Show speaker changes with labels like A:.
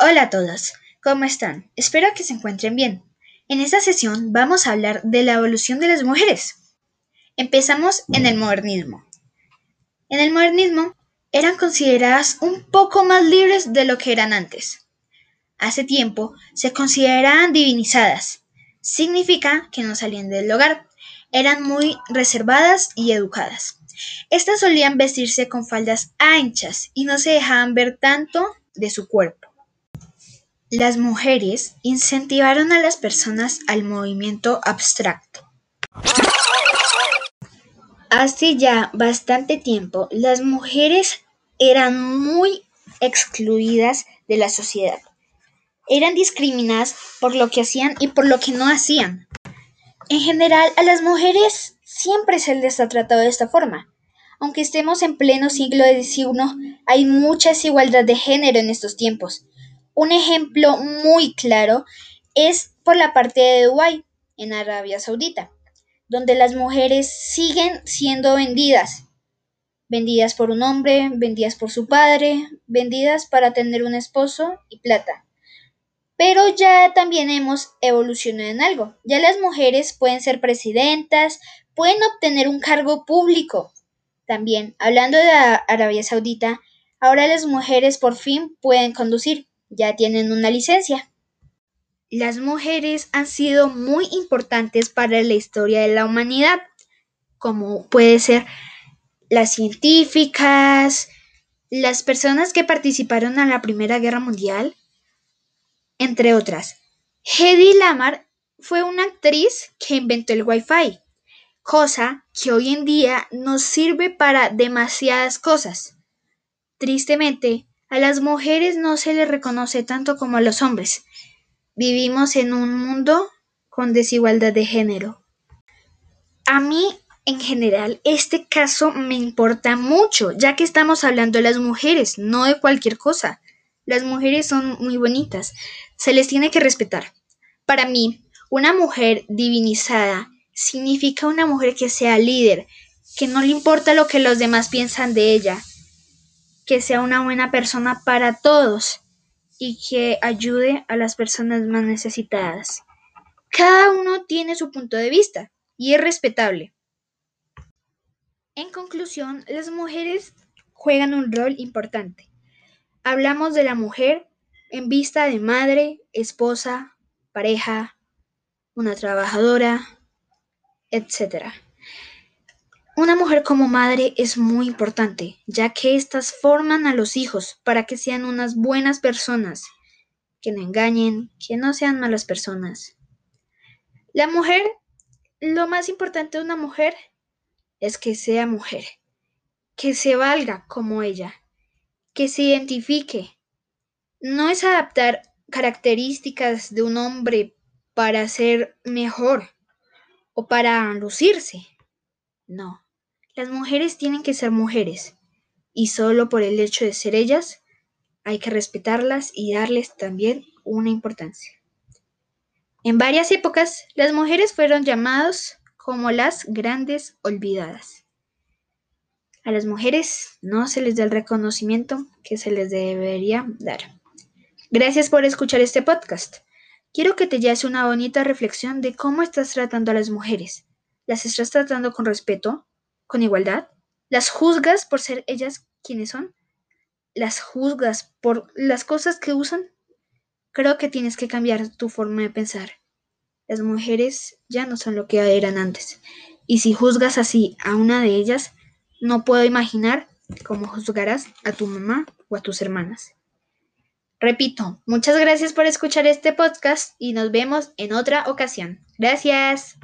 A: Hola a todos, ¿cómo están? Espero que se encuentren bien. En esta sesión vamos a hablar de la evolución de las mujeres. Empezamos en el modernismo. En el modernismo eran consideradas un poco más libres de lo que eran antes. Hace tiempo se consideraban divinizadas. Significa que no salían del hogar. Eran muy reservadas y educadas. Estas solían vestirse con faldas anchas y no se dejaban ver tanto de su cuerpo. Las mujeres incentivaron a las personas al movimiento abstracto. Hace ya bastante tiempo, las mujeres eran muy excluidas de la sociedad. Eran discriminadas por lo que hacían y por lo que no hacían. En general, a las mujeres siempre se les ha tratado de esta forma. Aunque estemos en pleno siglo XXI, hay mucha desigualdad de género en estos tiempos. Un ejemplo muy claro es por la parte de Dubái, en Arabia Saudita, donde las mujeres siguen siendo vendidas. Vendidas por un hombre, vendidas por su padre, vendidas para tener un esposo y plata. Pero ya también hemos evolucionado en algo. Ya las mujeres pueden ser presidentas, pueden obtener un cargo público. También, hablando de Arabia Saudita, ahora las mujeres por fin pueden conducir ya tienen una licencia. Las mujeres han sido muy importantes para la historia de la humanidad, como puede ser las científicas, las personas que participaron en la Primera Guerra Mundial, entre otras. Hedy Lamar fue una actriz que inventó el Wi-Fi, cosa que hoy en día nos sirve para demasiadas cosas. Tristemente, a las mujeres no se les reconoce tanto como a los hombres. Vivimos en un mundo con desigualdad de género. A mí, en general, este caso me importa mucho, ya que estamos hablando de las mujeres, no de cualquier cosa. Las mujeres son muy bonitas, se les tiene que respetar. Para mí, una mujer divinizada significa una mujer que sea líder, que no le importa lo que los demás piensan de ella, que sea una buena persona para todos y que ayude a las personas más necesitadas. Cada uno tiene su punto de vista y es respetable. En conclusión, las mujeres juegan un rol importante. Hablamos de la mujer en vista de madre, esposa, pareja, una trabajadora, etc. Una mujer como madre es muy importante, ya que éstas forman a los hijos para que sean unas buenas personas, que no engañen, que no sean malas personas. La mujer, lo más importante de una mujer es que sea mujer, que se valga como ella, que se identifique. No es adaptar características de un hombre para ser mejor o para lucirse. No. Las mujeres tienen que ser mujeres, y solo por el hecho de ser ellas hay que respetarlas y darles también una importancia. En varias épocas, las mujeres fueron llamadas como las grandes olvidadas. A las mujeres no se les da el reconocimiento que se les debería dar. Gracias por escuchar este podcast. Quiero que te lleves una bonita reflexión de cómo estás tratando a las mujeres. ¿Las estás tratando con respeto? con igualdad? ¿Las juzgas por ser ellas quienes son? ¿Las juzgas por las cosas que usan? Creo que tienes que cambiar tu forma de pensar. Las mujeres ya no son lo que eran antes. Y si juzgas así a una de ellas, no puedo imaginar cómo juzgarás a tu mamá o a tus hermanas. Repito, muchas gracias por escuchar este podcast y nos vemos en otra ocasión. Gracias.